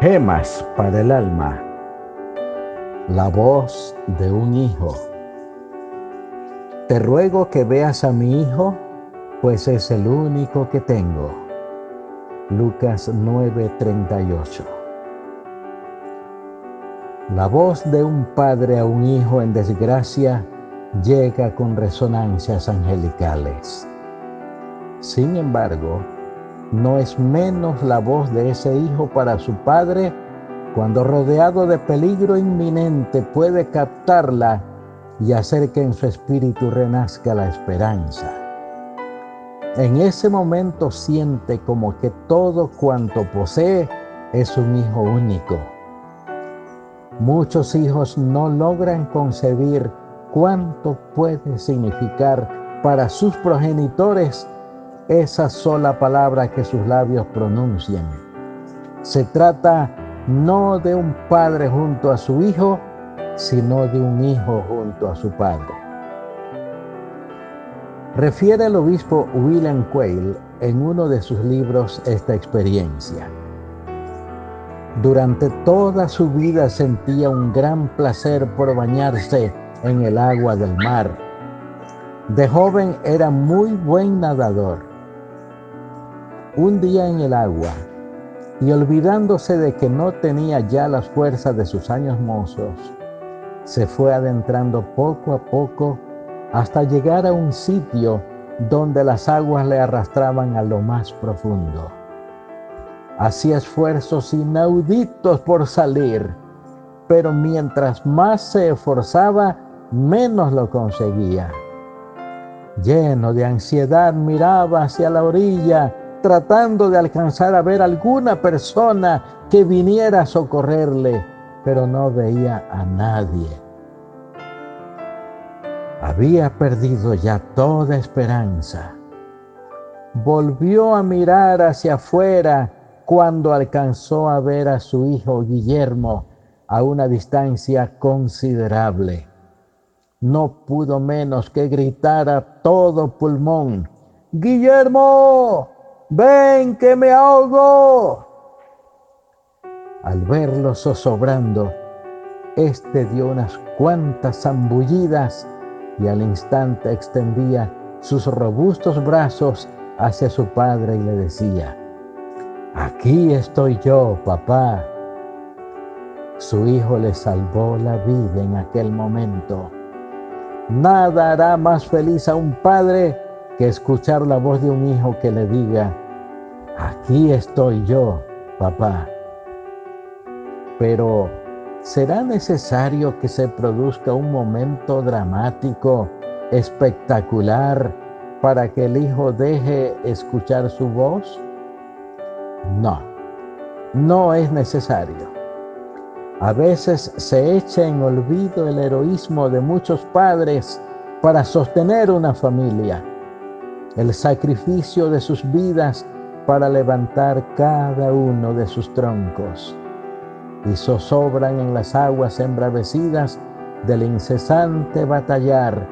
Gemas para el alma. La voz de un hijo. Te ruego que veas a mi hijo, pues es el único que tengo. Lucas 9:38. La voz de un padre a un hijo en desgracia llega con resonancias angelicales. Sin embargo, no es menos la voz de ese hijo para su padre cuando rodeado de peligro inminente puede captarla y hacer que en su espíritu renazca la esperanza. En ese momento siente como que todo cuanto posee es un hijo único. Muchos hijos no logran concebir cuánto puede significar para sus progenitores esa sola palabra que sus labios pronuncian. Se trata no de un padre junto a su hijo, sino de un hijo junto a su padre. Refiere el obispo William Quayle en uno de sus libros esta experiencia. Durante toda su vida sentía un gran placer por bañarse en el agua del mar. De joven era muy buen nadador un día en el agua y olvidándose de que no tenía ya las fuerzas de sus años mozos, se fue adentrando poco a poco hasta llegar a un sitio donde las aguas le arrastraban a lo más profundo. Hacía esfuerzos inauditos por salir, pero mientras más se esforzaba, menos lo conseguía. Lleno de ansiedad miraba hacia la orilla tratando de alcanzar a ver alguna persona que viniera a socorrerle, pero no veía a nadie. Había perdido ya toda esperanza. Volvió a mirar hacia afuera cuando alcanzó a ver a su hijo Guillermo a una distancia considerable. No pudo menos que gritar a todo pulmón, Guillermo, ven que me ahogo. Al verlo zozobrando, éste dio unas cuantas zambullidas y al instante extendía sus robustos brazos hacia su padre y le decía, aquí estoy yo, papá. Su hijo le salvó la vida en aquel momento. Nada hará más feliz a un padre que escuchar la voz de un hijo que le diga, aquí estoy yo, papá. Pero ¿será necesario que se produzca un momento dramático, espectacular, para que el hijo deje escuchar su voz? No, no es necesario. A veces se echa en olvido el heroísmo de muchos padres para sostener una familia el sacrificio de sus vidas para levantar cada uno de sus troncos, y zozobran en las aguas embravecidas del incesante batallar,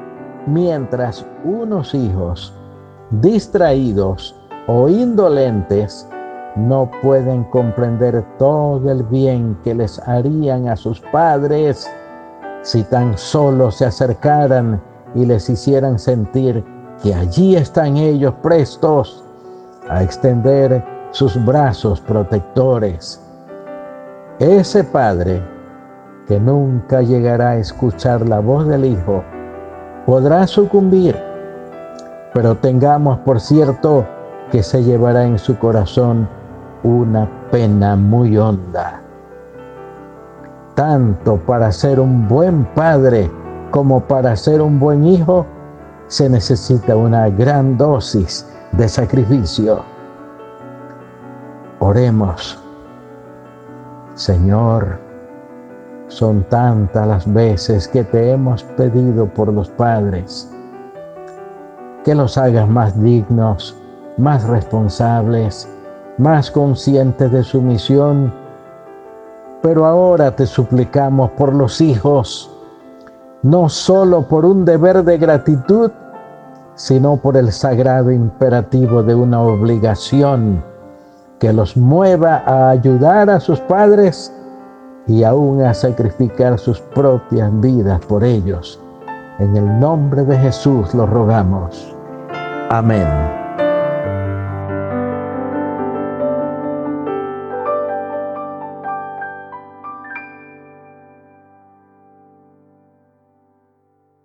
mientras unos hijos, distraídos o indolentes, no pueden comprender todo el bien que les harían a sus padres si tan solo se acercaran y les hicieran sentir que allí están ellos prestos a extender sus brazos protectores. Ese Padre que nunca llegará a escuchar la voz del Hijo podrá sucumbir, pero tengamos por cierto que se llevará en su corazón una pena muy honda. Tanto para ser un buen padre como para ser un buen hijo, se necesita una gran dosis de sacrificio. Oremos. Señor, son tantas las veces que te hemos pedido por los padres que los hagas más dignos, más responsables, más conscientes de su misión. Pero ahora te suplicamos por los hijos no solo por un deber de gratitud, sino por el sagrado imperativo de una obligación que los mueva a ayudar a sus padres y aún a sacrificar sus propias vidas por ellos. En el nombre de Jesús lo rogamos. Amén.